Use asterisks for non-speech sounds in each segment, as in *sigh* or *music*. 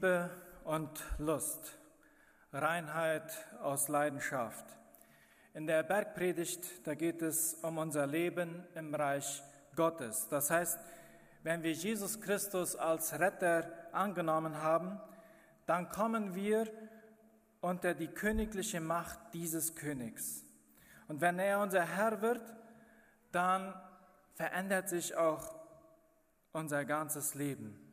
Liebe und Lust, Reinheit aus Leidenschaft. In der Bergpredigt, da geht es um unser Leben im Reich Gottes. Das heißt, wenn wir Jesus Christus als Retter angenommen haben, dann kommen wir unter die königliche Macht dieses Königs. Und wenn er unser Herr wird, dann verändert sich auch unser ganzes Leben.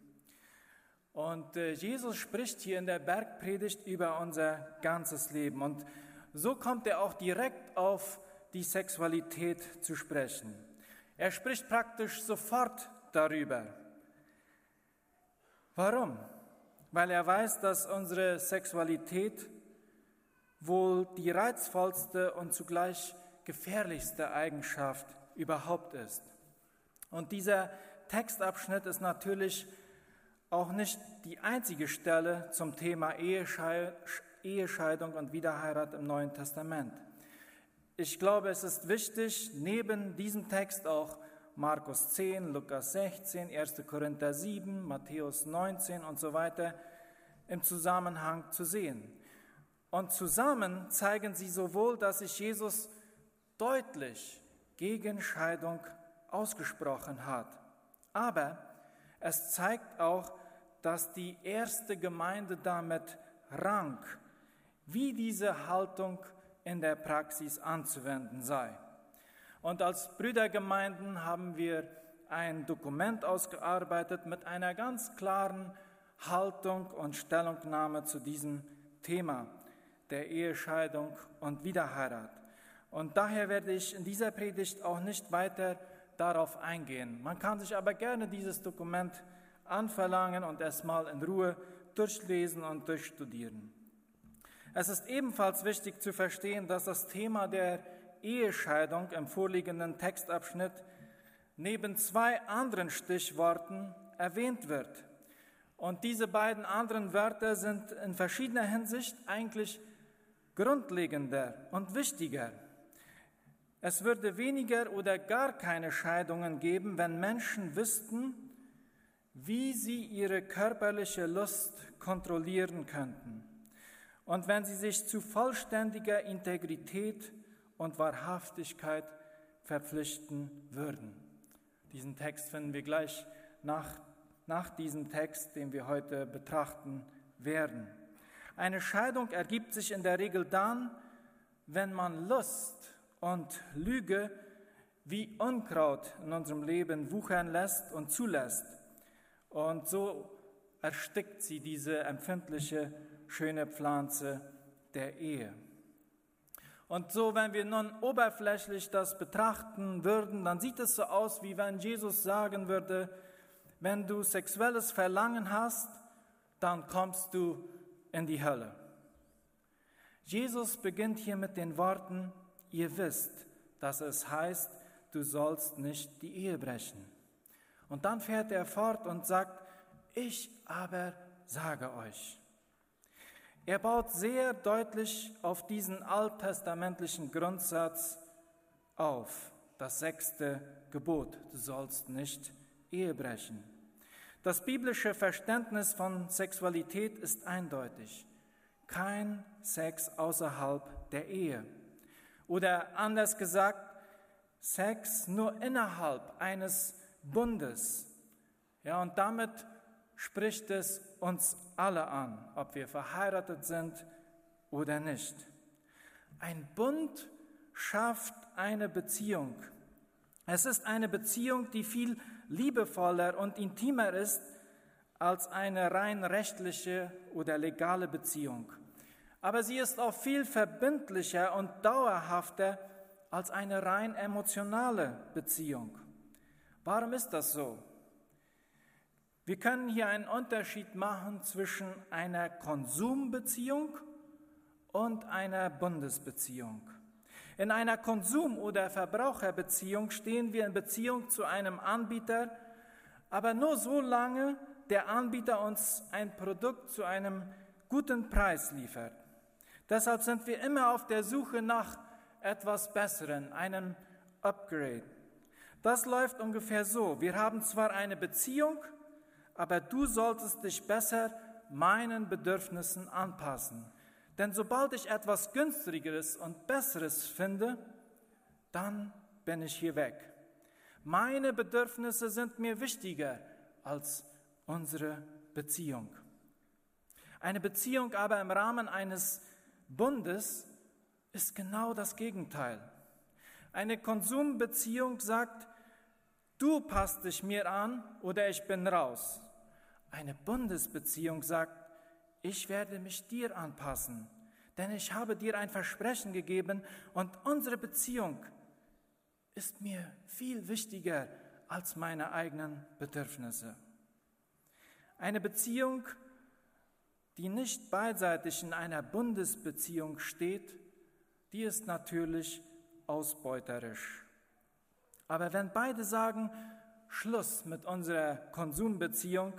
Und äh, Jesus spricht hier in der Bergpredigt über unser ganzes Leben. Und so kommt er auch direkt auf die Sexualität zu sprechen. Er spricht praktisch sofort darüber. Warum? Weil er weiß, dass unsere Sexualität wohl die reizvollste und zugleich gefährlichste Eigenschaft überhaupt ist. Und dieser Textabschnitt ist natürlich auch nicht die einzige Stelle zum Thema Ehescheidung und Wiederheirat im Neuen Testament. Ich glaube, es ist wichtig, neben diesem Text auch Markus 10, Lukas 16, 1. Korinther 7, Matthäus 19 und so weiter im Zusammenhang zu sehen. Und zusammen zeigen sie sowohl, dass sich Jesus deutlich gegen Scheidung ausgesprochen hat, aber es zeigt auch, dass die erste Gemeinde damit rang, wie diese Haltung in der Praxis anzuwenden sei. Und als Brüdergemeinden haben wir ein Dokument ausgearbeitet mit einer ganz klaren Haltung und Stellungnahme zu diesem Thema der Ehescheidung und Wiederheirat. Und daher werde ich in dieser Predigt auch nicht weiter darauf eingehen. Man kann sich aber gerne dieses Dokument anverlangen und es mal in Ruhe durchlesen und durchstudieren. Es ist ebenfalls wichtig zu verstehen, dass das Thema der Ehescheidung im vorliegenden Textabschnitt neben zwei anderen Stichworten erwähnt wird. Und diese beiden anderen Wörter sind in verschiedener Hinsicht eigentlich grundlegender und wichtiger. Es würde weniger oder gar keine Scheidungen geben, wenn Menschen wüssten, wie sie ihre körperliche Lust kontrollieren könnten und wenn sie sich zu vollständiger Integrität und Wahrhaftigkeit verpflichten würden. Diesen Text finden wir gleich nach, nach diesem Text, den wir heute betrachten werden. Eine Scheidung ergibt sich in der Regel dann, wenn man Lust und Lüge wie Unkraut in unserem Leben wuchern lässt und zulässt. Und so erstickt sie diese empfindliche, schöne Pflanze der Ehe. Und so, wenn wir nun oberflächlich das betrachten würden, dann sieht es so aus, wie wenn Jesus sagen würde, wenn du sexuelles Verlangen hast, dann kommst du in die Hölle. Jesus beginnt hier mit den Worten, ihr wisst, dass es heißt, du sollst nicht die Ehe brechen. Und dann fährt er fort und sagt, ich aber sage euch. Er baut sehr deutlich auf diesen alttestamentlichen Grundsatz auf, das sechste Gebot, du sollst nicht Ehe brechen. Das biblische Verständnis von Sexualität ist eindeutig. Kein Sex außerhalb der Ehe. Oder anders gesagt, Sex nur innerhalb eines Bundes. Ja, und damit spricht es uns alle an, ob wir verheiratet sind oder nicht. Ein Bund schafft eine Beziehung. Es ist eine Beziehung, die viel liebevoller und intimer ist als eine rein rechtliche oder legale Beziehung. Aber sie ist auch viel verbindlicher und dauerhafter als eine rein emotionale Beziehung. Warum ist das so? Wir können hier einen Unterschied machen zwischen einer Konsumbeziehung und einer Bundesbeziehung. In einer Konsum- oder Verbraucherbeziehung stehen wir in Beziehung zu einem Anbieter, aber nur so lange der Anbieter uns ein Produkt zu einem guten Preis liefert. Deshalb sind wir immer auf der Suche nach etwas Besseren, einem Upgrade. Das läuft ungefähr so. Wir haben zwar eine Beziehung, aber du solltest dich besser meinen Bedürfnissen anpassen. Denn sobald ich etwas Günstigeres und Besseres finde, dann bin ich hier weg. Meine Bedürfnisse sind mir wichtiger als unsere Beziehung. Eine Beziehung aber im Rahmen eines Bundes ist genau das Gegenteil. Eine Konsumbeziehung sagt, du passt dich mir an oder ich bin raus. Eine Bundesbeziehung sagt, ich werde mich dir anpassen, denn ich habe dir ein Versprechen gegeben und unsere Beziehung ist mir viel wichtiger als meine eigenen Bedürfnisse. Eine Beziehung, die nicht beidseitig in einer Bundesbeziehung steht, die ist natürlich ausbeuterisch. Aber wenn beide sagen, Schluss mit unserer Konsumbeziehung,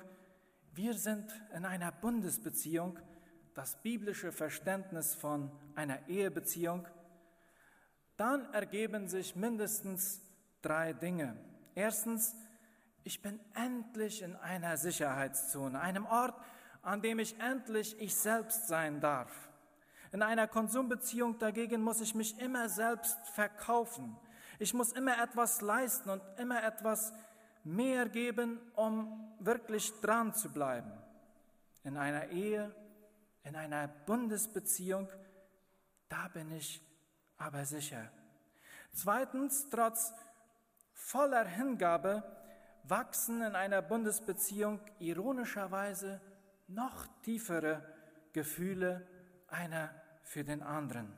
wir sind in einer Bundesbeziehung, das biblische Verständnis von einer Ehebeziehung, dann ergeben sich mindestens drei Dinge. Erstens, ich bin endlich in einer Sicherheitszone, einem Ort, an dem ich endlich ich selbst sein darf. In einer Konsumbeziehung dagegen muss ich mich immer selbst verkaufen. Ich muss immer etwas leisten und immer etwas mehr geben, um wirklich dran zu bleiben. In einer Ehe, in einer Bundesbeziehung, da bin ich aber sicher. Zweitens, trotz voller Hingabe wachsen in einer Bundesbeziehung ironischerweise noch tiefere Gefühle einer für den anderen.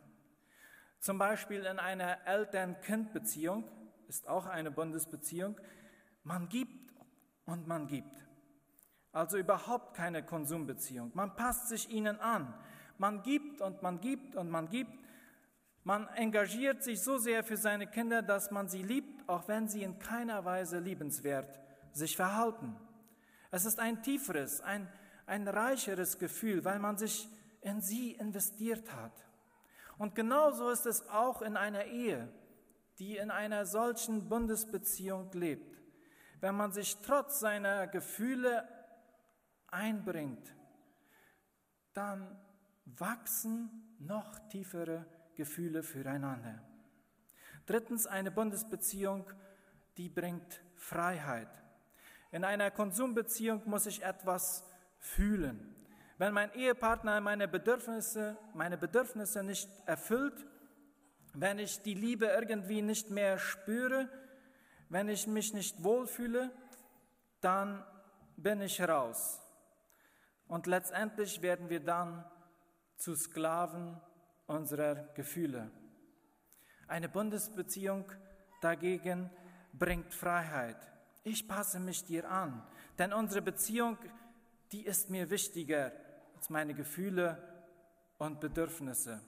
Zum Beispiel in einer Eltern-Kind-Beziehung ist auch eine Bundesbeziehung. Man gibt und man gibt. Also überhaupt keine Konsumbeziehung. Man passt sich ihnen an. Man gibt und man gibt und man gibt. Man engagiert sich so sehr für seine Kinder, dass man sie liebt, auch wenn sie in keiner Weise liebenswert sich verhalten. Es ist ein tieferes, ein, ein reicheres Gefühl, weil man sich in sie investiert hat. Und genauso ist es auch in einer Ehe, die in einer solchen Bundesbeziehung lebt. Wenn man sich trotz seiner Gefühle einbringt, dann wachsen noch tiefere Gefühle füreinander. Drittens, eine Bundesbeziehung, die bringt Freiheit. In einer Konsumbeziehung muss ich etwas fühlen. Wenn mein Ehepartner meine Bedürfnisse, meine Bedürfnisse nicht erfüllt, wenn ich die Liebe irgendwie nicht mehr spüre, wenn ich mich nicht wohlfühle, dann bin ich raus. Und letztendlich werden wir dann zu Sklaven unserer Gefühle. Eine Bundesbeziehung dagegen bringt Freiheit. Ich passe mich dir an, denn unsere Beziehung, die ist mir wichtiger als meine Gefühle und Bedürfnisse.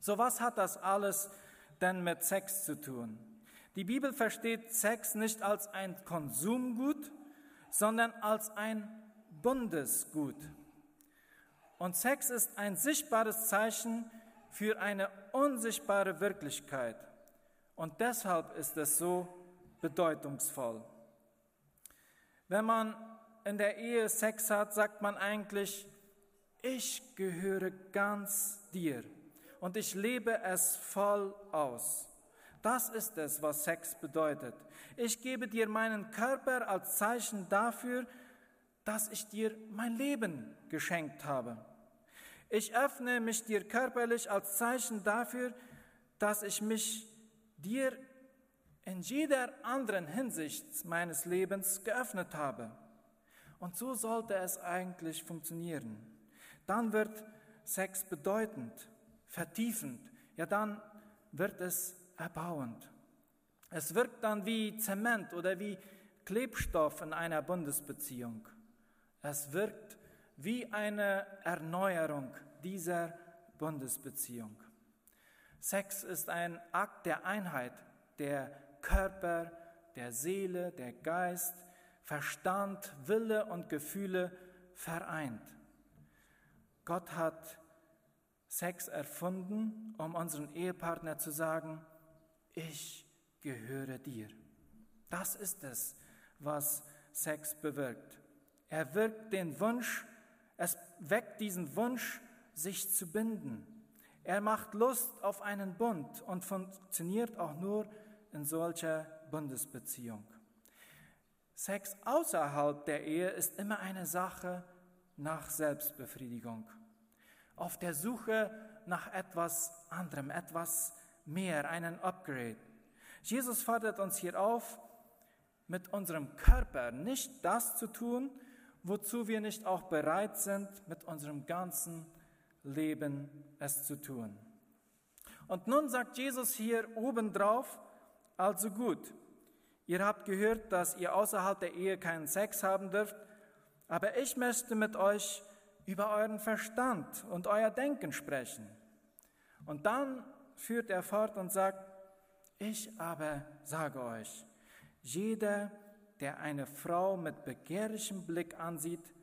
So was hat das alles denn mit Sex zu tun? Die Bibel versteht Sex nicht als ein Konsumgut, sondern als ein Bundesgut. Und Sex ist ein sichtbares Zeichen für eine unsichtbare Wirklichkeit. Und deshalb ist es so bedeutungsvoll. Wenn man in der Ehe Sex hat, sagt man eigentlich, ich gehöre ganz dir und ich lebe es voll aus. Das ist es, was Sex bedeutet. Ich gebe dir meinen Körper als Zeichen dafür, dass ich dir mein Leben geschenkt habe. Ich öffne mich dir körperlich als Zeichen dafür, dass ich mich dir in jeder anderen Hinsicht meines Lebens geöffnet habe. Und so sollte es eigentlich funktionieren dann wird Sex bedeutend, vertiefend, ja dann wird es erbauend. Es wirkt dann wie Zement oder wie Klebstoff in einer Bundesbeziehung. Es wirkt wie eine Erneuerung dieser Bundesbeziehung. Sex ist ein Akt der Einheit, der Körper, der Seele, der Geist, Verstand, Wille und Gefühle vereint. Gott hat Sex erfunden, um unseren Ehepartner zu sagen, ich gehöre dir. Das ist es, was Sex bewirkt. Er wirkt den Wunsch Es weckt diesen Wunsch, sich zu binden. Er macht Lust auf einen Bund und funktioniert auch nur in solcher Bundesbeziehung. Sex außerhalb der Ehe ist immer eine Sache nach Selbstbefriedigung. Auf der Suche nach etwas anderem, etwas mehr, einen Upgrade. Jesus fordert uns hier auf, mit unserem Körper nicht das zu tun, wozu wir nicht auch bereit sind, mit unserem ganzen Leben es zu tun. Und nun sagt Jesus hier obendrauf, also gut, ihr habt gehört, dass ihr außerhalb der Ehe keinen Sex haben dürft, aber ich möchte mit euch über euren Verstand und euer Denken sprechen. Und dann führt er fort und sagt, ich aber sage euch, jeder, der eine Frau mit begehrlichem Blick ansieht,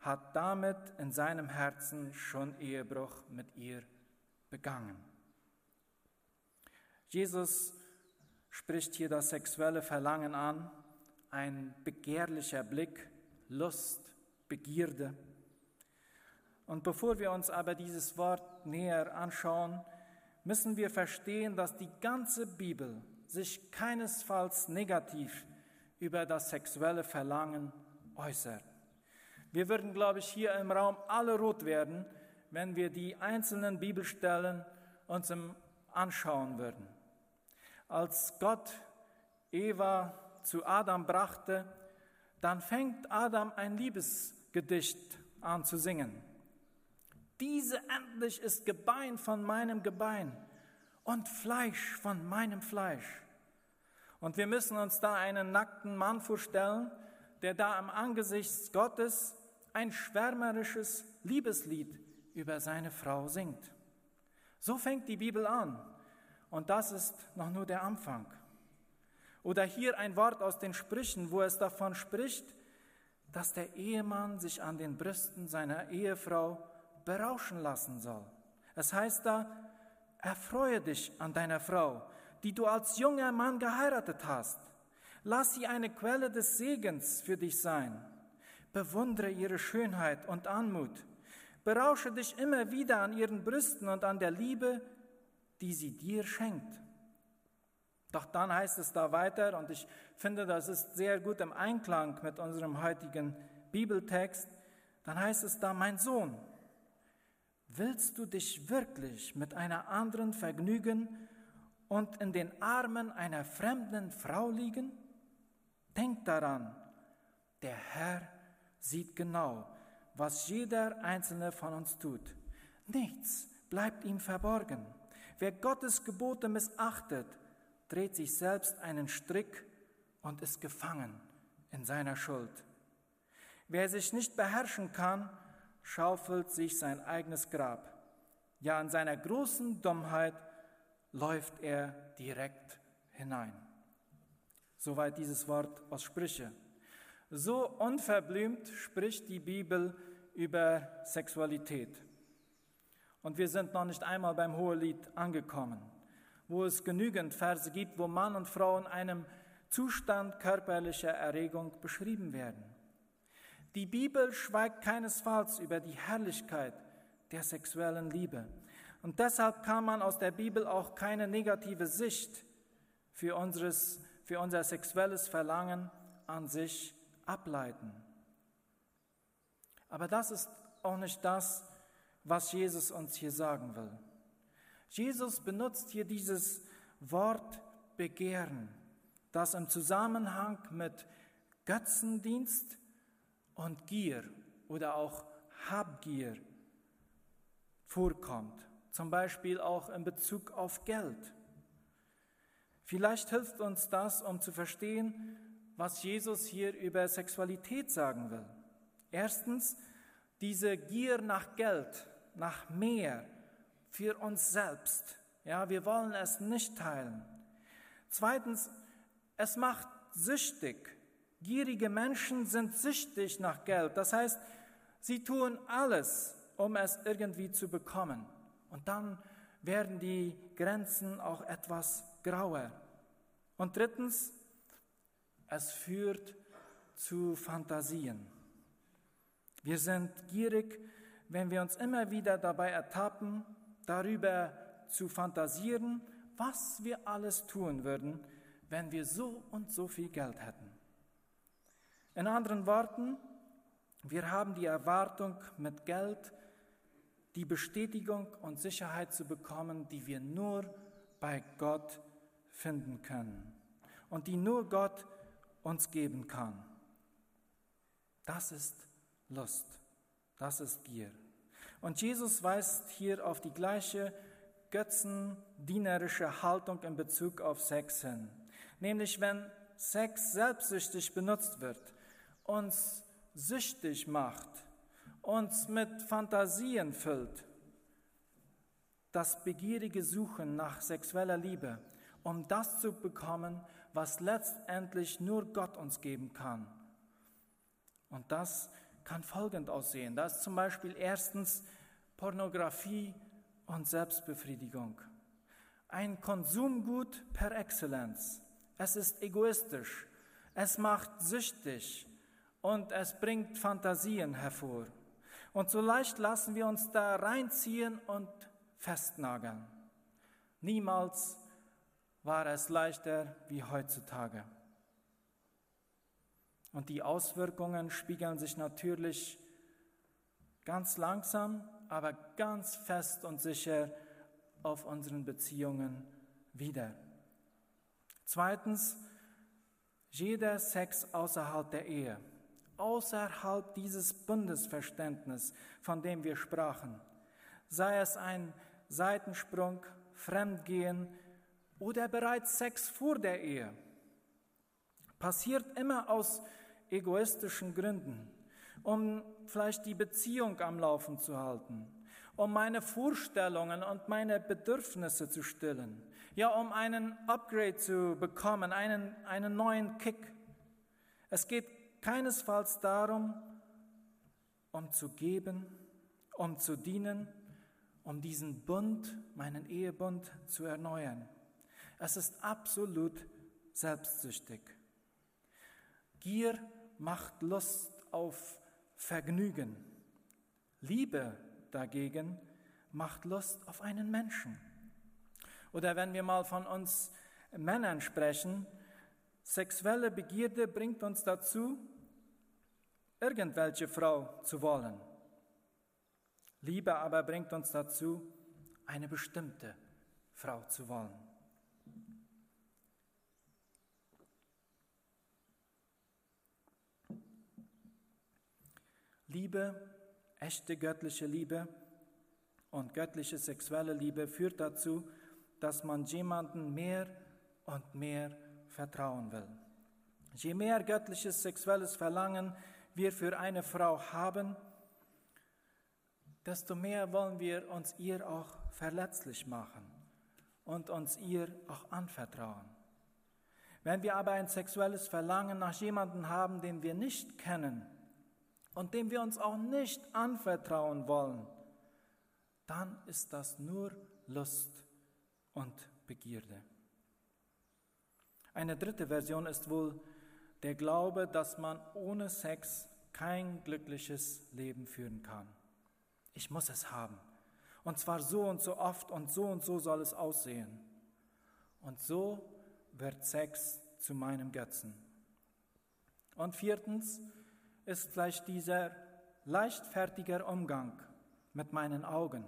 hat damit in seinem Herzen schon Ehebruch mit ihr begangen. Jesus spricht hier das sexuelle Verlangen an, ein begehrlicher Blick, Lust, Begierde. Und bevor wir uns aber dieses Wort näher anschauen, müssen wir verstehen, dass die ganze Bibel sich keinesfalls negativ über das sexuelle Verlangen äußert. Wir würden, glaube ich, hier im Raum alle rot werden, wenn wir die einzelnen Bibelstellen uns anschauen würden. Als Gott Eva zu Adam brachte, dann fängt Adam ein Liebesgedicht an zu singen. Diese endlich ist Gebein von meinem Gebein und Fleisch von meinem Fleisch. Und wir müssen uns da einen nackten Mann vorstellen, der da am Angesicht Gottes ein schwärmerisches Liebeslied über seine Frau singt. So fängt die Bibel an. Und das ist noch nur der Anfang. Oder hier ein Wort aus den Sprüchen, wo es davon spricht, dass der Ehemann sich an den Brüsten seiner Ehefrau berauschen lassen soll. Es heißt da, erfreue dich an deiner Frau, die du als junger Mann geheiratet hast. Lass sie eine Quelle des Segens für dich sein. Bewundere ihre Schönheit und Anmut. Berausche dich immer wieder an ihren Brüsten und an der Liebe, die sie dir schenkt. Doch dann heißt es da weiter, und ich finde, das ist sehr gut im Einklang mit unserem heutigen Bibeltext, dann heißt es da, mein Sohn, willst du dich wirklich mit einer anderen vergnügen und in den Armen einer fremden Frau liegen? Denk daran, der Herr sieht genau, was jeder einzelne von uns tut. Nichts bleibt ihm verborgen. Wer Gottes Gebote missachtet, dreht sich selbst einen Strick und ist gefangen in seiner Schuld. Wer sich nicht beherrschen kann, schaufelt sich sein eigenes Grab. Ja, in seiner großen Dummheit läuft er direkt hinein. Soweit dieses Wort aus Sprüche. So unverblümt spricht die Bibel über Sexualität. Und wir sind noch nicht einmal beim Hohelied angekommen, wo es genügend Verse gibt, wo Mann und Frau in einem Zustand körperlicher Erregung beschrieben werden. Die Bibel schweigt keinesfalls über die Herrlichkeit der sexuellen Liebe. Und deshalb kann man aus der Bibel auch keine negative Sicht für, unseres, für unser sexuelles Verlangen an sich ableiten. Aber das ist auch nicht das, was Jesus uns hier sagen will. Jesus benutzt hier dieses Wort Begehren, das im Zusammenhang mit Götzendienst und Gier oder auch Habgier vorkommt, zum Beispiel auch in Bezug auf Geld. Vielleicht hilft uns das, um zu verstehen, was Jesus hier über Sexualität sagen will. Erstens, diese Gier nach Geld, nach mehr für uns selbst. Ja, wir wollen es nicht teilen. Zweitens, es macht süchtig. Gierige Menschen sind süchtig nach Geld. Das heißt, sie tun alles, um es irgendwie zu bekommen. Und dann werden die Grenzen auch etwas grauer. Und drittens, es führt zu Fantasien. Wir sind gierig, wenn wir uns immer wieder dabei ertappen, darüber zu fantasieren, was wir alles tun würden, wenn wir so und so viel Geld hätten. In anderen Worten, wir haben die Erwartung, mit Geld die Bestätigung und Sicherheit zu bekommen, die wir nur bei Gott finden können und die nur Gott uns geben kann. Das ist Lust, das ist Gier. Und Jesus weist hier auf die gleiche götzendienerische Haltung in Bezug auf Sex hin. Nämlich wenn Sex selbstsüchtig benutzt wird, uns süchtig macht, uns mit Fantasien füllt, das begierige Suchen nach sexueller Liebe, um das zu bekommen, was letztendlich nur Gott uns geben kann. Und das kann folgend aussehen. Das ist zum Beispiel erstens Pornografie und Selbstbefriedigung. Ein Konsumgut per Exzellenz. Es ist egoistisch, es macht süchtig und es bringt Fantasien hervor. Und so leicht lassen wir uns da reinziehen und festnageln. Niemals war es leichter wie heutzutage. Und die Auswirkungen spiegeln sich natürlich ganz langsam, aber ganz fest und sicher auf unseren Beziehungen wieder. Zweitens, jeder Sex außerhalb der Ehe, außerhalb dieses Bundesverständnisses, von dem wir sprachen, sei es ein Seitensprung, Fremdgehen oder bereits Sex vor der Ehe, passiert immer aus egoistischen Gründen, um vielleicht die Beziehung am Laufen zu halten, um meine Vorstellungen und meine Bedürfnisse zu stillen, ja, um einen Upgrade zu bekommen, einen, einen neuen Kick. Es geht keinesfalls darum, um zu geben, um zu dienen, um diesen Bund, meinen Ehebund zu erneuern. Es ist absolut selbstsüchtig. Gier macht Lust auf Vergnügen. Liebe dagegen macht Lust auf einen Menschen. Oder wenn wir mal von uns Männern sprechen, sexuelle Begierde bringt uns dazu, irgendwelche Frau zu wollen. Liebe aber bringt uns dazu, eine bestimmte Frau zu wollen. Liebe, echte göttliche Liebe und göttliche sexuelle Liebe führt dazu, dass man jemanden mehr und mehr vertrauen will. Je mehr göttliches sexuelles Verlangen wir für eine Frau haben, desto mehr wollen wir uns ihr auch verletzlich machen und uns ihr auch anvertrauen. Wenn wir aber ein sexuelles Verlangen nach jemandem haben, den wir nicht kennen, und dem wir uns auch nicht anvertrauen wollen, dann ist das nur Lust und Begierde. Eine dritte Version ist wohl der Glaube, dass man ohne Sex kein glückliches Leben führen kann. Ich muss es haben. Und zwar so und so oft und so und so soll es aussehen. Und so wird Sex zu meinem Götzen. Und viertens, ist vielleicht dieser leichtfertige Umgang mit meinen Augen,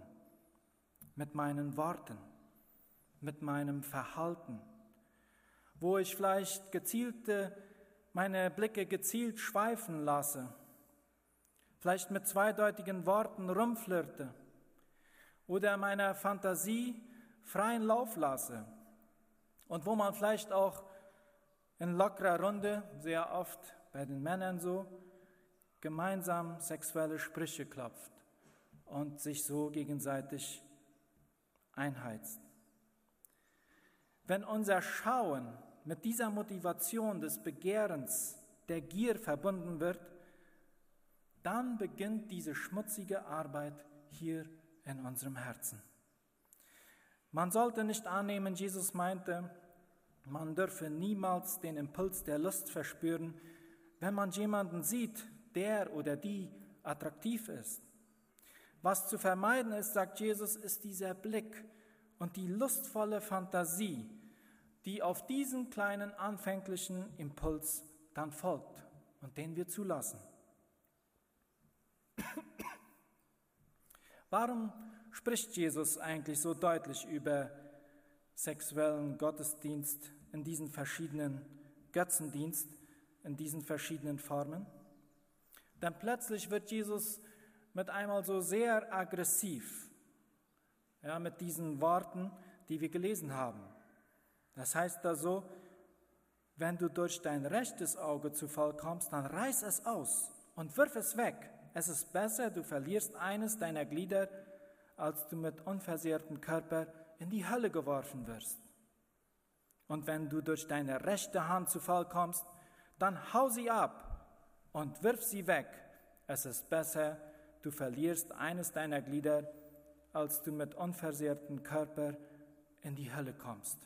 mit meinen Worten, mit meinem Verhalten, wo ich vielleicht gezielte, meine Blicke gezielt schweifen lasse, vielleicht mit zweideutigen Worten rumflirte oder meiner Fantasie freien Lauf lasse und wo man vielleicht auch in lockerer Runde, sehr oft bei den Männern so, gemeinsam sexuelle Sprüche klopft und sich so gegenseitig einheizt. Wenn unser Schauen mit dieser Motivation des Begehrens, der Gier verbunden wird, dann beginnt diese schmutzige Arbeit hier in unserem Herzen. Man sollte nicht annehmen, Jesus meinte, man dürfe niemals den Impuls der Lust verspüren, wenn man jemanden sieht, der oder die attraktiv ist. Was zu vermeiden ist, sagt Jesus, ist dieser Blick und die lustvolle Fantasie, die auf diesen kleinen anfänglichen Impuls dann folgt und den wir zulassen. *coughs* Warum spricht Jesus eigentlich so deutlich über sexuellen Gottesdienst in diesen verschiedenen Götzendienst, in diesen verschiedenen Formen? Denn plötzlich wird Jesus mit einmal so sehr aggressiv, ja, mit diesen Worten, die wir gelesen haben. Das heißt da so, wenn du durch dein rechtes Auge zu Fall kommst, dann reiß es aus und wirf es weg. Es ist besser, du verlierst eines deiner Glieder, als du mit unversehrtem Körper in die Hölle geworfen wirst. Und wenn du durch deine rechte Hand zu Fall kommst, dann hau sie ab und wirf sie weg. Es ist besser, du verlierst eines deiner Glieder, als du mit unversehrtem Körper in die Hölle kommst.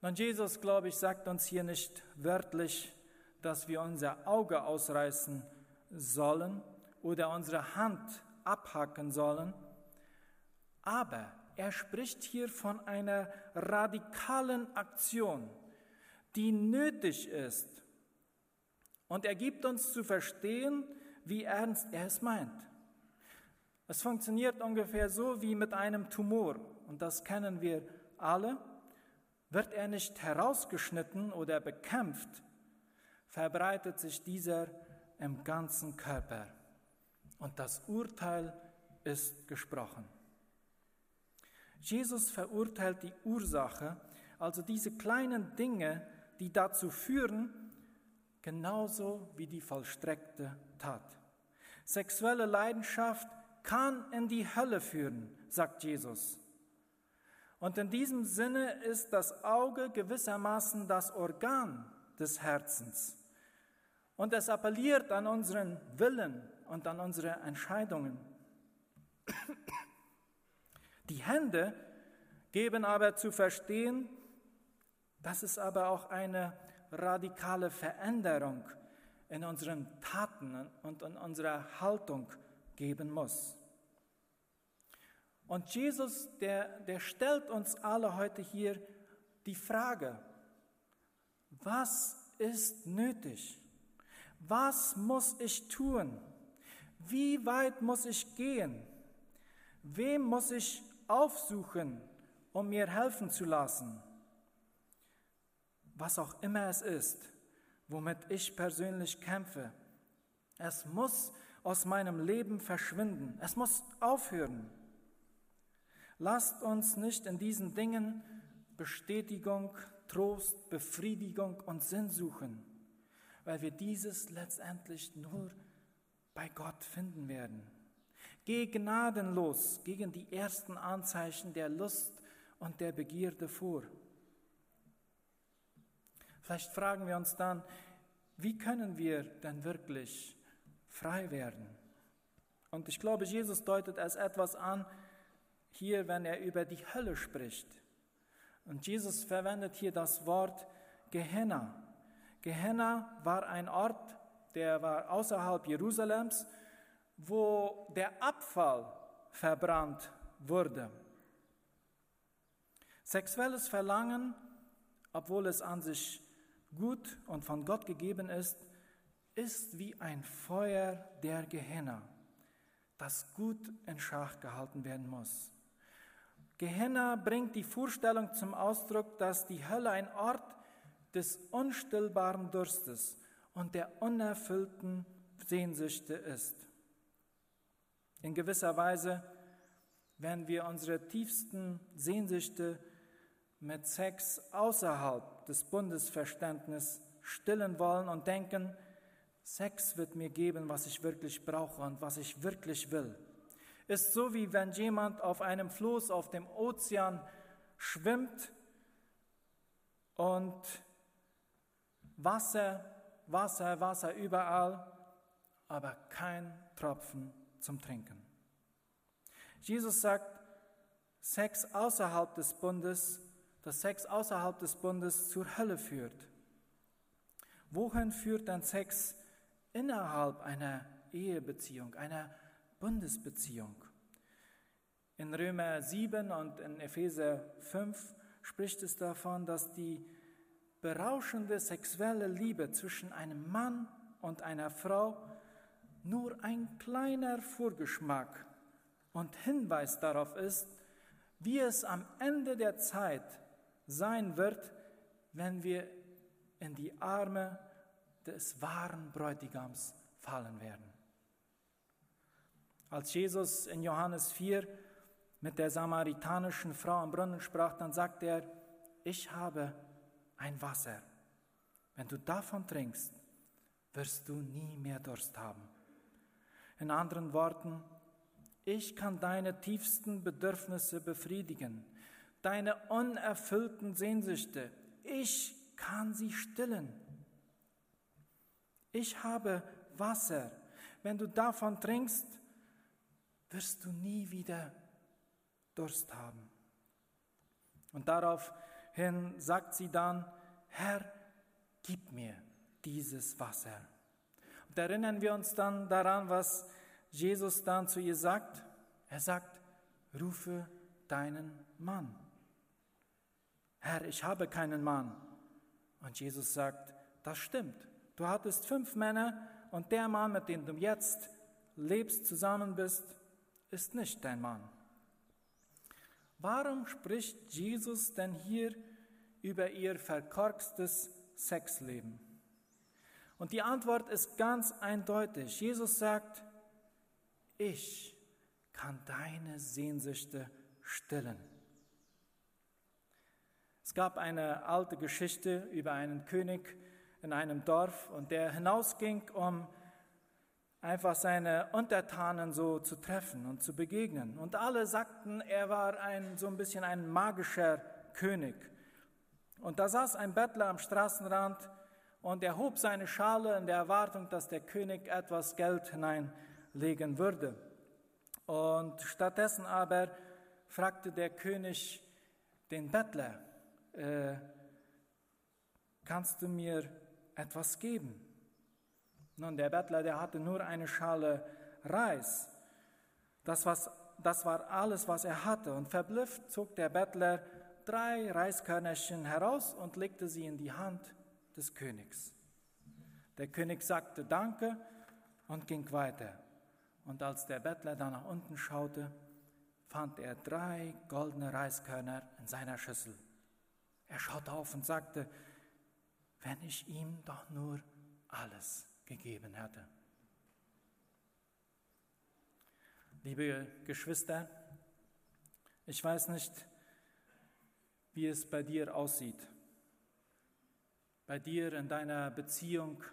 Nun, Jesus, glaube ich, sagt uns hier nicht wörtlich, dass wir unser Auge ausreißen sollen oder unsere Hand abhacken sollen, aber er spricht hier von einer radikalen Aktion, die nötig ist. Und er gibt uns zu verstehen, wie ernst er es meint. Es funktioniert ungefähr so wie mit einem Tumor, und das kennen wir alle. Wird er nicht herausgeschnitten oder bekämpft, verbreitet sich dieser im ganzen Körper und das Urteil ist gesprochen. Jesus verurteilt die Ursache, also diese kleinen Dinge, die dazu führen, genauso wie die vollstreckte Tat. Sexuelle Leidenschaft kann in die Hölle führen, sagt Jesus. Und in diesem Sinne ist das Auge gewissermaßen das Organ des Herzens. Und es appelliert an unseren Willen und an unsere Entscheidungen. Die Hände geben aber zu verstehen, dass es aber auch eine radikale Veränderung in unseren Taten und in unserer Haltung geben muss. Und Jesus, der, der stellt uns alle heute hier die Frage, was ist nötig? Was muss ich tun? Wie weit muss ich gehen? Wem muss ich aufsuchen, um mir helfen zu lassen? Was auch immer es ist, womit ich persönlich kämpfe, es muss aus meinem Leben verschwinden. Es muss aufhören. Lasst uns nicht in diesen Dingen Bestätigung, Trost, Befriedigung und Sinn suchen, weil wir dieses letztendlich nur bei Gott finden werden. Geh gnadenlos gegen die ersten Anzeichen der Lust und der Begierde vor. Vielleicht fragen wir uns dann, wie können wir denn wirklich frei werden? Und ich glaube, Jesus deutet es etwas an, hier, wenn er über die Hölle spricht. Und Jesus verwendet hier das Wort Gehenna. Gehenna war ein Ort, der war außerhalb Jerusalems, wo der Abfall verbrannt wurde. Sexuelles Verlangen, obwohl es an sich gut und von Gott gegeben ist, ist wie ein Feuer der Gehenna, das gut in Schach gehalten werden muss. Gehenna bringt die Vorstellung zum Ausdruck, dass die Hölle ein Ort des unstillbaren Durstes und der unerfüllten Sehnsüchte ist. In gewisser Weise, wenn wir unsere tiefsten Sehnsüchte mit Sex außerhalb des Bundesverständnisses stillen wollen und denken, Sex wird mir geben, was ich wirklich brauche und was ich wirklich will ist so wie wenn jemand auf einem Floß auf dem Ozean schwimmt und Wasser, Wasser, Wasser überall, aber kein Tropfen zum Trinken. Jesus sagt, Sex außerhalb des Bundes, dass Sex außerhalb des Bundes zur Hölle führt. Wohin führt dann Sex innerhalb einer Ehebeziehung, einer Bundesbeziehung. In Römer 7 und in Epheser 5 spricht es davon, dass die berauschende sexuelle Liebe zwischen einem Mann und einer Frau nur ein kleiner Vorgeschmack und Hinweis darauf ist, wie es am Ende der Zeit sein wird, wenn wir in die Arme des wahren Bräutigams fallen werden. Als Jesus in Johannes 4 mit der samaritanischen Frau am Brunnen sprach, dann sagt er, ich habe ein Wasser. Wenn du davon trinkst, wirst du nie mehr Durst haben. In anderen Worten, ich kann deine tiefsten Bedürfnisse befriedigen, deine unerfüllten Sehnsüchte. Ich kann sie stillen. Ich habe Wasser. Wenn du davon trinkst, wirst du nie wieder Durst haben. Und daraufhin sagt sie dann, Herr, gib mir dieses Wasser. Und erinnern wir uns dann daran, was Jesus dann zu ihr sagt. Er sagt, rufe deinen Mann. Herr, ich habe keinen Mann. Und Jesus sagt, das stimmt. Du hattest fünf Männer und der Mann, mit dem du jetzt lebst, zusammen bist, ist nicht dein Mann. Warum spricht Jesus denn hier über ihr verkorkstes Sexleben? Und die Antwort ist ganz eindeutig. Jesus sagt, ich kann deine Sehnsüchte stillen. Es gab eine alte Geschichte über einen König in einem Dorf und der hinausging, um einfach seine Untertanen so zu treffen und zu begegnen. Und alle sagten, er war ein, so ein bisschen ein magischer König. Und da saß ein Bettler am Straßenrand und er hob seine Schale in der Erwartung, dass der König etwas Geld hineinlegen würde. Und stattdessen aber fragte der König den Bettler, äh, kannst du mir etwas geben? Nun, der Bettler, der hatte nur eine Schale Reis. Das, was, das war alles, was er hatte. Und verblüfft zog der Bettler drei Reiskörnerchen heraus und legte sie in die Hand des Königs. Der König sagte Danke und ging weiter. Und als der Bettler dann nach unten schaute, fand er drei goldene Reiskörner in seiner Schüssel. Er schaute auf und sagte, wenn ich ihm doch nur alles gegeben hatte. Liebe Geschwister, ich weiß nicht, wie es bei dir aussieht, bei dir in deiner Beziehung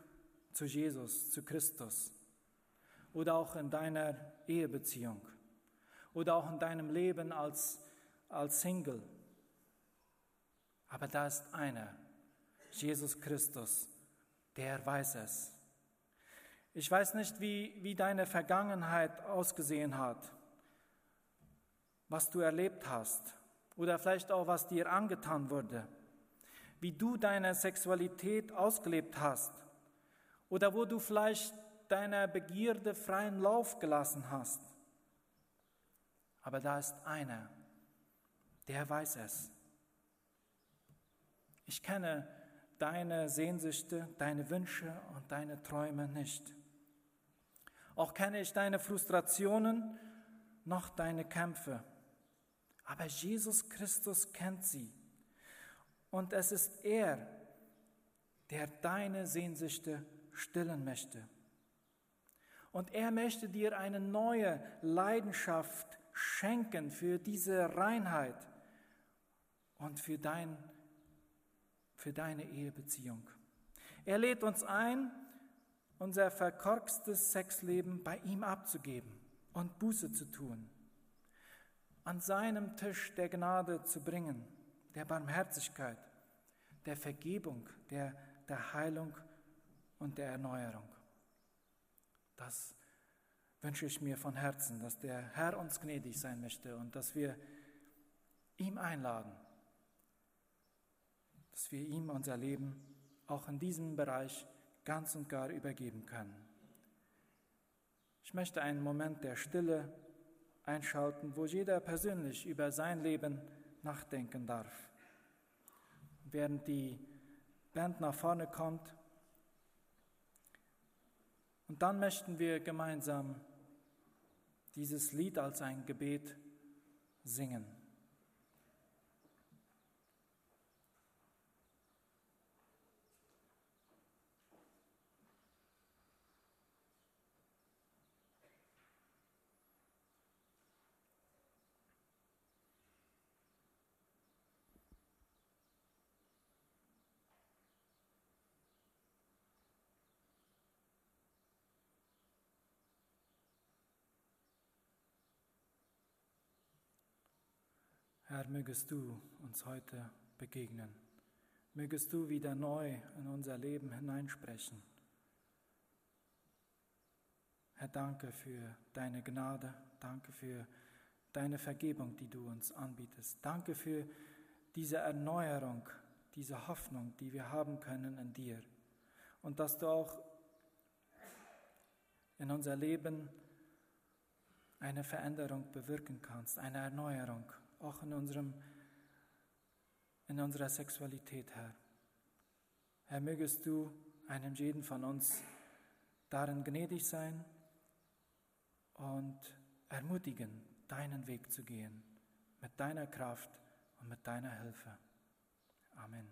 zu Jesus, zu Christus oder auch in deiner Ehebeziehung oder auch in deinem Leben als, als Single. Aber da ist einer, Jesus Christus, der weiß es. Ich weiß nicht, wie, wie deine Vergangenheit ausgesehen hat, was du erlebt hast oder vielleicht auch, was dir angetan wurde, wie du deine Sexualität ausgelebt hast oder wo du vielleicht deiner Begierde freien Lauf gelassen hast. Aber da ist einer, der weiß es. Ich kenne deine Sehnsüchte, deine Wünsche und deine Träume nicht. Auch kenne ich deine Frustrationen noch deine Kämpfe. Aber Jesus Christus kennt sie. Und es ist er, der deine Sehnsüchte stillen möchte. Und er möchte dir eine neue Leidenschaft schenken für diese Reinheit und für, dein, für deine Ehebeziehung. Er lädt uns ein, unser verkorkstes Sexleben bei ihm abzugeben und Buße zu tun, an seinem Tisch der Gnade zu bringen, der Barmherzigkeit, der Vergebung, der, der Heilung und der Erneuerung. Das wünsche ich mir von Herzen, dass der Herr uns gnädig sein möchte und dass wir ihm einladen, dass wir ihm unser Leben auch in diesem Bereich ganz und gar übergeben können. Ich möchte einen Moment der Stille einschalten, wo jeder persönlich über sein Leben nachdenken darf. Während die Band nach vorne kommt, und dann möchten wir gemeinsam dieses Lied als ein Gebet singen. Herr, mögest du uns heute begegnen. Mögest du wieder neu in unser Leben hineinsprechen. Herr, danke für deine Gnade, danke für deine Vergebung, die du uns anbietest. Danke für diese Erneuerung, diese Hoffnung, die wir haben können in dir. Und dass du auch in unser Leben eine Veränderung bewirken kannst, eine Erneuerung auch in, unserem, in unserer Sexualität, Herr. Herr, mögest du einem jeden von uns darin gnädig sein und ermutigen, deinen Weg zu gehen, mit deiner Kraft und mit deiner Hilfe. Amen.